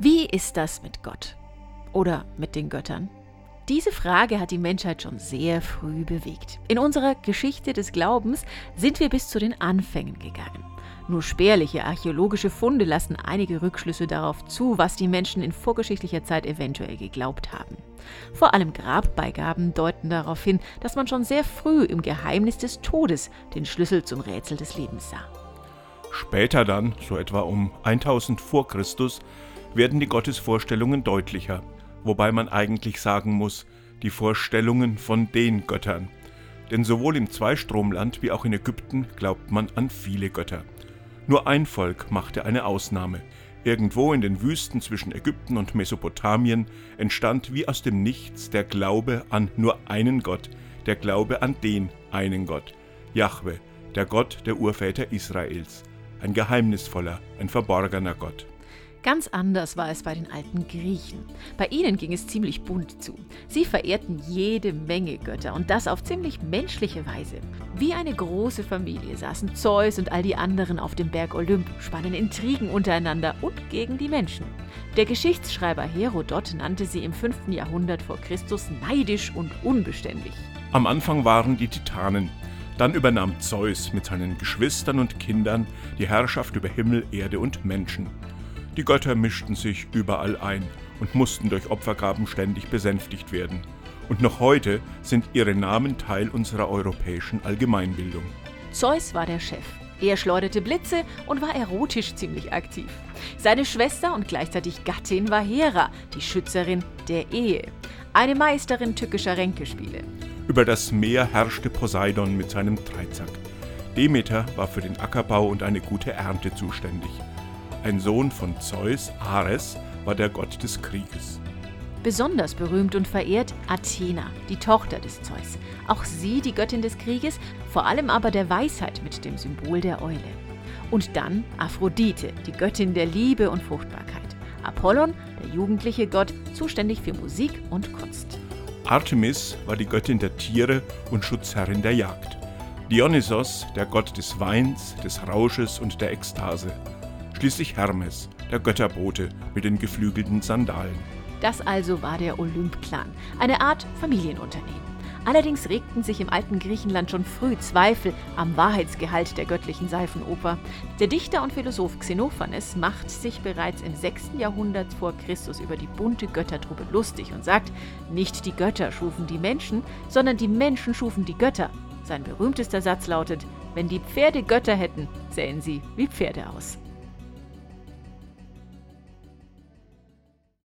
Wie ist das mit Gott? Oder mit den Göttern? Diese Frage hat die Menschheit schon sehr früh bewegt. In unserer Geschichte des Glaubens sind wir bis zu den Anfängen gegangen. Nur spärliche archäologische Funde lassen einige Rückschlüsse darauf zu, was die Menschen in vorgeschichtlicher Zeit eventuell geglaubt haben. Vor allem Grabbeigaben deuten darauf hin, dass man schon sehr früh im Geheimnis des Todes den Schlüssel zum Rätsel des Lebens sah. Später dann, so etwa um 1000 vor Christus, werden die Gottesvorstellungen deutlicher, wobei man eigentlich sagen muss, die Vorstellungen von den Göttern. Denn sowohl im Zweistromland wie auch in Ägypten glaubt man an viele Götter. Nur ein Volk machte eine Ausnahme. Irgendwo in den Wüsten zwischen Ägypten und Mesopotamien entstand wie aus dem Nichts der Glaube an nur einen Gott, der Glaube an den einen Gott, Jahwe, der Gott der Urväter Israels, ein geheimnisvoller, ein verborgener Gott. Ganz anders war es bei den alten Griechen. Bei ihnen ging es ziemlich bunt zu. Sie verehrten jede Menge Götter und das auf ziemlich menschliche Weise. Wie eine große Familie saßen Zeus und all die anderen auf dem Berg Olymp, spannen Intrigen untereinander und gegen die Menschen. Der Geschichtsschreiber Herodot nannte sie im 5. Jahrhundert vor Christus neidisch und unbeständig. Am Anfang waren die Titanen, dann übernahm Zeus mit seinen Geschwistern und Kindern die Herrschaft über Himmel, Erde und Menschen. Die Götter mischten sich überall ein und mussten durch Opfergaben ständig besänftigt werden. Und noch heute sind ihre Namen Teil unserer europäischen Allgemeinbildung. Zeus war der Chef. Er schleuderte Blitze und war erotisch ziemlich aktiv. Seine Schwester und gleichzeitig Gattin war Hera, die Schützerin der Ehe, eine Meisterin tückischer Ränkespiele. Über das Meer herrschte Poseidon mit seinem Dreizack. Demeter war für den Ackerbau und eine gute Ernte zuständig. Ein Sohn von Zeus, Ares, war der Gott des Krieges. Besonders berühmt und verehrt Athena, die Tochter des Zeus. Auch sie die Göttin des Krieges, vor allem aber der Weisheit mit dem Symbol der Eule. Und dann Aphrodite, die Göttin der Liebe und Fruchtbarkeit. Apollon, der jugendliche Gott, zuständig für Musik und Kunst. Artemis war die Göttin der Tiere und Schutzherrin der Jagd. Dionysos, der Gott des Weins, des Rausches und der Ekstase. Schließlich Hermes, der Götterbote mit den geflügelten Sandalen. Das also war der Olymp-Clan, eine Art Familienunternehmen. Allerdings regten sich im alten Griechenland schon früh Zweifel am Wahrheitsgehalt der göttlichen Seifenoper. Der Dichter und Philosoph Xenophanes macht sich bereits im 6. Jahrhundert vor Christus über die bunte Göttertruppe lustig und sagt, nicht die Götter schufen die Menschen, sondern die Menschen schufen die Götter. Sein berühmtester Satz lautet, wenn die Pferde Götter hätten, sähen sie wie Pferde aus.